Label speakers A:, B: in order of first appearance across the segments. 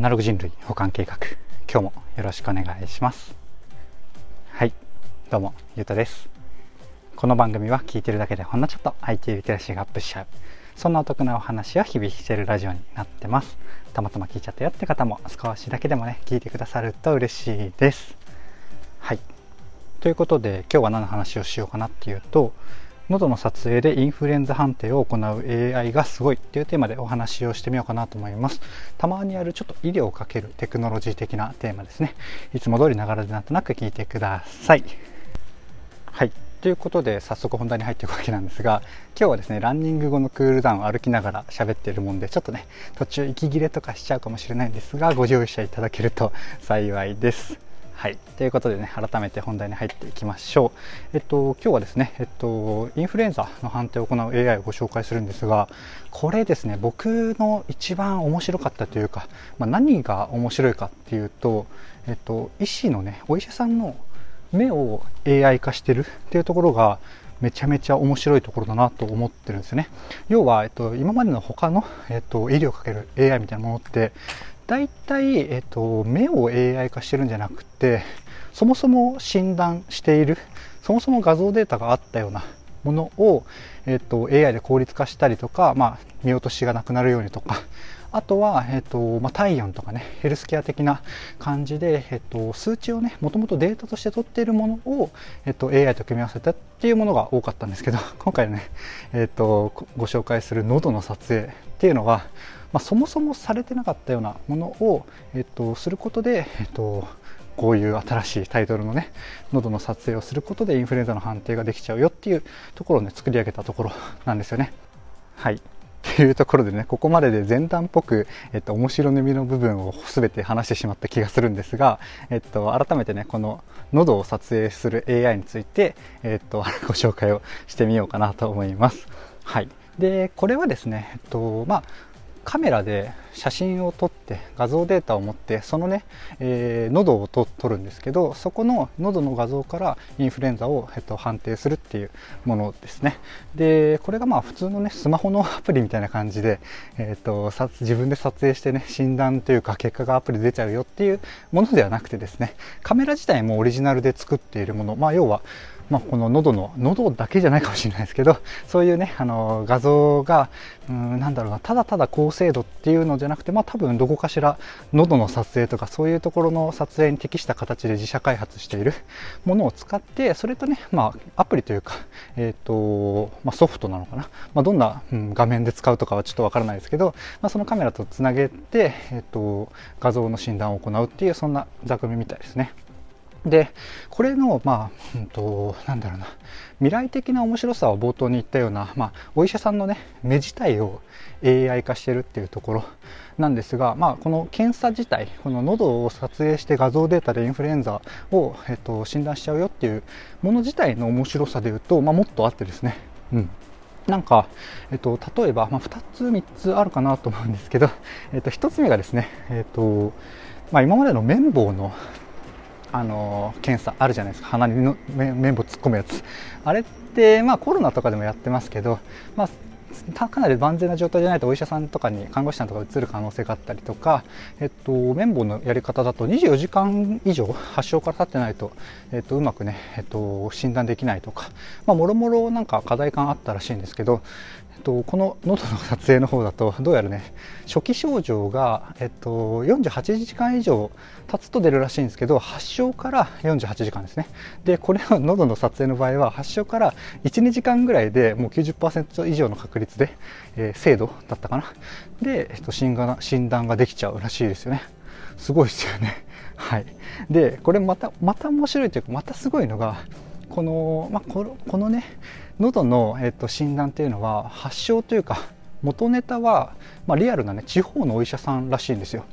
A: ナログ人類保管計画。今日もよろしくお願いします。はい。どうもゆうたです。この番組は聞いてるだけでほんのちょっと IT リテラシーがアップしちゃう。そんなお得なお話を日々してるラジオになってます。たまたま聞いちゃったよって方も少しだけでもね聞いてくださると嬉しいです。はい。ということで今日は何の話をしようかなっていうと喉の撮影でインフルエンザ判定を行う AI がすごいっていうテーマでお話をしてみようかなと思います。たまにあるちょっと医療をかけるテクノロジー的なテーマですね。いつも通りながらでなんとなく聞いてください。はい。ということで早速本題に入っていくわけなんですが今日はですねランニング後のクールダウンを歩きながら喋っているもんでちょっとね途中息切れとかしちゃうかもしれないんですがご乗車いただけると幸いです。はい。ということでね、改めて本題に入っていきましょう。えっと、今日はですね、えっと、インフルエンザの判定を行う AI をご紹介するんですが、これですね、僕の一番面白かったというか、まあ、何が面白いかっていうと、えっと、医師のね、お医者さんの目を AI 化してるっていうところが、めちゃめちゃ面白いところだなと思ってるんですよね。要は、えっと、今までの他の、えっと、医療をかける AI みたいなものって、大体、えっと、目を AI 化してるんじゃなくてそもそも診断しているそもそも画像データがあったようなものを、えっと、AI で効率化したりとか、まあ、見落としがなくなるようにとかあとは、えっとまあ、体温とかねヘルスケア的な感じで、えっと、数値をねもともとデータとして取っているものを、えっと、AI と組み合わせたっていうものが多かったんですけど今回ね、えっと、ご紹介する喉の撮影っていうのはまあ、そもそもされてなかったようなものを、えっと、することで、えっと、こういう新しいタイトルのね喉の撮影をすることでインフルエンザの判定ができちゃうよっていうところをね作り上げたところなんですよね。はいっていうところでねここまでで前段っぽく、えっと、面白みの部分を全て話してしまった気がするんですが、えっと、改めてねこの喉を撮影する AI について、えっと、ご紹介をしてみようかなと思います。はいでこれはですね、えっとまあ、カメラで写真を撮って画像データを持ってそのね、えー、喉を撮るんですけどそこの喉の画像からインフルエンザを、えっと、判定するっていうものですね。でこれがまあ普通のねスマホのアプリみたいな感じで、えっと、自分で撮影してね診断というか結果がアプリで出ちゃうよっていうものではなくてですねカメラ自体もオリジナルで作っているもの。まあ要はまあ、この喉の喉だけじゃないかもしれないですけど そういうねあの画像がうんなんだろうなただただ高精度っていうのじゃなくてまあ多分どこかしら喉の撮影とかそういうところの撮影に適した形で自社開発しているものを使ってそれとねまあアプリというかえっ、ー、とまあ、ソフトなのかな、まあ、どんな、うん、画面で使うとかはちょっとわからないですけど、まあ、そのカメラとつなげてえっ、ー、と画像の診断を行うっていうそんな座組みたいですね。でこれのまあ、うんと、なんだろうな。未来的な面白さを冒頭に言ったような、まあ、お医者さんのね目自体を AI 化してるっていうところなんですが、まあ、この検査自体この喉を撮影して画像データでインフルエンザを、えっと、診断しちゃうよっていうもの自体の面白さでいうと、まあ、もっとあってですね、うん、なんか、えっと、例えば、まあ、2つ3つあるかなと思うんですけど、えっと、1つ目がですね、えっとまあ、今までの綿棒のあの検査あるじゃないですか。鼻にの綿棒突っ込むやつ。あれって、まあ、コロナとかでもやってますけど、まあ、かなり万全な状態じゃないとお医者さんとかに看護師さんとかうつる可能性があったりとか、えっと、綿棒のやり方だと24時間以上発症から経ってないと、えっと、うまくね、えっと、診断できないとか、ま、もろもろなんか課題感あったらしいんですけど、と、この喉の撮影の方だとどうやらね初期症状が、えっと、48時間以上経つと出るらしいんですけど発症から48時間ですね。でこれの喉の撮影の場合は発症から12時間ぐらいでもう90%以上の確率で、えー、精度だったかな。で、えっと、診断診断ができちゃうらしいですよね。すごいですよね。はい。でこれまたまた面白いというかまたすごいのがこの,、まあ、ここのね喉の、えっと、診断っていうのは発症というか 元ネタは、まあ、リアルなね地方のお医者さんらしいんですよ。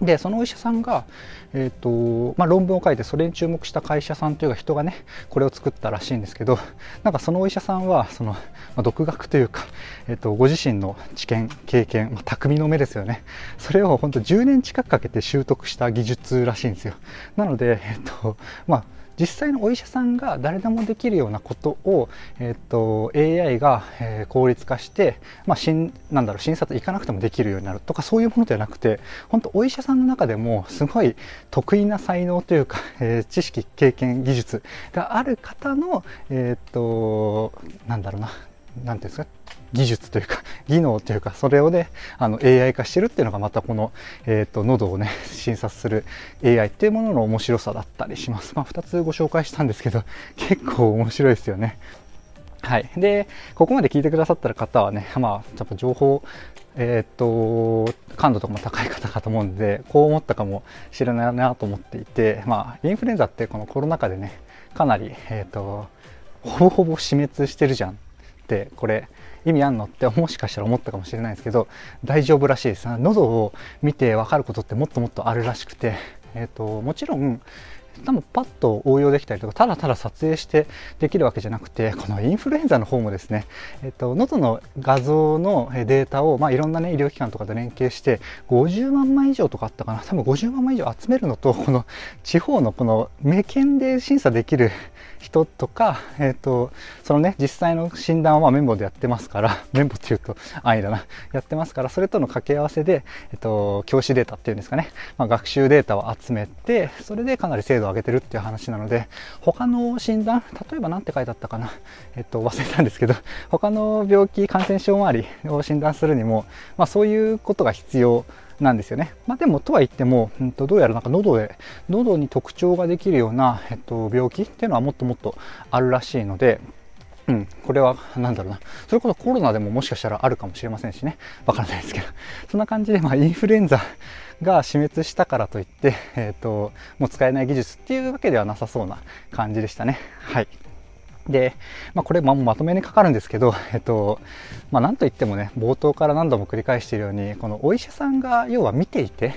A: でそのお医者さんが、えーとまあ、論文を書いてそれに注目した会社さんというか人がねこれを作ったらしいんですけど なんかそのお医者さんはその、まあ、独学というか、えーと、ご自身の知見経験、まあ、匠の目ですよねそれを本当10年近くかけて習得した技術らしいんですよなので、えーとまあ実際のお医者さんが誰でもできるようなことを、えっと AI が、え、効率化して、まあ、しんなんだろう診察行かなくてもできるようになるとかそういうものではなくて本当お医者さんの中でもすごい得意な才能というか、え、知識経験技術がある方のえっとなんだろうななんていうんですか？技術というか 技能というかそれをねあの AI 化してるっていうのがまたこの、えーと、喉をね 診察する AI っていうものの面白さだったりします。まあ、2つご紹介したんですけど 結構面白いですよね。はい。で、ここまで聞いてくださった方はね、まあ、ちょっと情報、えっ、と、感度とかも高い方かと思うんで、こう思ったかもしれないなと思っていて、まあ、インフルエンザってこのコロナ禍でね、かなり、えっ、と、ほぼほぼ死滅してるじゃんって、これ、意味あんの？ってもしかしたら思ったかもしれないですけど大丈夫らしいです。喉を見て分かることってもっともっとあるらしくて、えーと、もちろん多分パッと応用できたりとかただただ撮影してできるわけじゃなくてこのインフルエンザの方もですね、えっと、喉の画像のデータを、まあ、いろんな、ね、医療機関とかと連携して50万枚以上とかあったかな。多分50万枚以上集めるのとこの地方のこの目検で審査できる人とか、えっ、と、そのね、実際の診断は綿棒でやってますから、綿棒って言うと安易だな、やってますから、それとの掛け合わせで、えっ、と、教師データっていうんですかね、まあ、学習データを集めて、それでかなり精度を上げてるっていう話なので、他の診断、例えば何て書いてあったかな、えっ、と、忘れたんですけど、他の病気、感染症周りを診断するにも、まあ、そういうことが必要なんですよね。まあ、でもとは言っても、うん、とどうやらなんか喉で喉に特徴ができるような、えっと、病気っていうのはもっともっとあるらしいので。うん、これは何だろうなそれこそコロナでももしかしたらあるかもしれませんしねわからないですけどそんな感じで、まあ、インフルエンザが死滅したからといって、えーともう使えない技術っていうわけではなさそうな感じでしたね。はい。で、まあ、これ、ままとめにかかるんですけど、えっと、まあ、なんといってもね、冒頭から何度も繰り返しているように、このお医者さんが要は見ていて、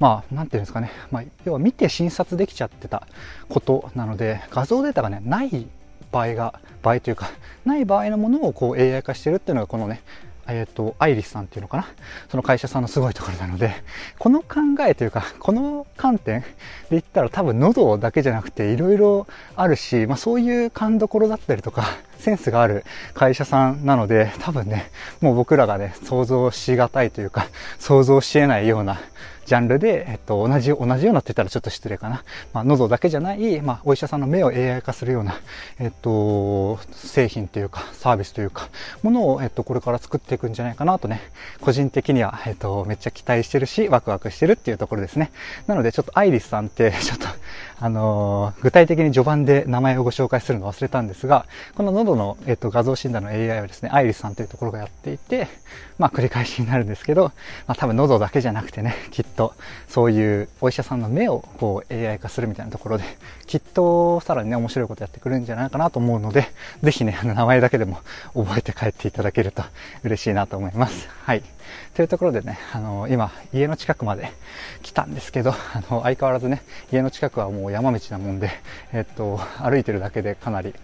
A: まあ、なんていうんですかね、まあ、要は見て診察できちゃってたことなので、画像データがね、ない場合が、場合というか、ない場合のものをこう AI 化してるっていうのが、このね、えっ、ー、と、アイリスさんっていうのかな？その会社さんのすごいところなので、この考えというか、この観点で言ったら多分喉だけじゃなくていろいろあるし、まあそういう勘どころだったりとか、センスがある会社さんなので、多分ね、もう僕らがね、想像しがたいというか、想像し得ないようなジャンルで、えっと、同じ、同じようなって言ったらちょっと失礼かな。まあ、喉だけじゃない、まあ、お医者さんの目を AI 化するような、えっと、製品というか、サービスというか、ものを、えっと、これから作っていくんじゃないかなとね、個人的には、えっと、めっちゃ期待してるし、ワクワクしてるっていうところですね。なので、ちょっとアイリスさんって、ちょっと、あのー、具体的に序盤で名前をご紹介するの忘れたんですが、この喉の、えっと、画像診断の AI はですね、アイリスさんというところがやっていて、まあ、繰り返しになるんですけど、まあ、多分喉だけじゃなくてね、きっと、とそういうお医者さんの目をこう AI 化するみたいなところで、きっとさらにね、面白いことやってくるんじゃないかなと思うので、ぜひね、あの名前だけでも 覚えて帰っていただけると嬉しいなと思います。はい。というところでね、あの、今、家の近くまで来たんですけど、あの、相変わらずね、家の近くはもう山道なもんで、えっと、歩いてるだけでかなり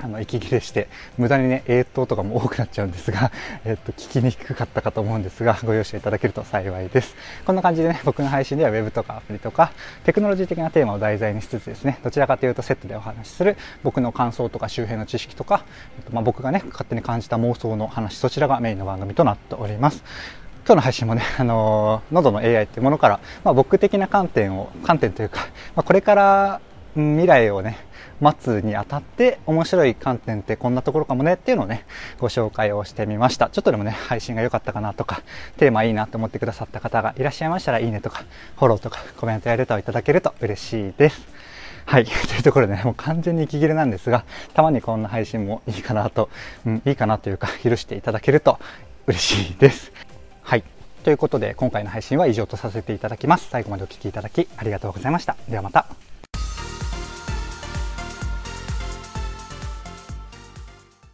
A: あの息切れして無駄にね映像とかも多くなっちゃうんですが、えっと、聞きにくかったかと思うんですがご容赦いただけると幸いです。こんな感じでね僕の配信では Web とかアプリとかテクノロジー的なテーマを題材にしつつですねどちらかというとセットでお話しする僕の感想とか周辺の知識とか、えっとまあ、僕がね勝手に感じた妄想の話そちらがメインの番組となっております。今日の配信もね、あのー、喉の AI っていうものから、まあ、僕的な観点を、観点というか、まあ、これから未来をね、待つにあたって面白い観点ってこんなところかもねっていうのをね、ご紹介をしてみました。ちょっとでもね、配信が良かったかなとか、テーマいいなと思ってくださった方がいらっしゃいましたら、いいねとか、フォローとか、コメントやレターをいただけると嬉しいです。はい。というところでね、もう完全に息切れなんですが、たまにこんな配信もいいかなと、うん、いいかなというか、許していただけると嬉しいです。はい。ということで、今回の配信は以上とさせていただきます。最後までお聴きいただきありがとうございました。ではまた。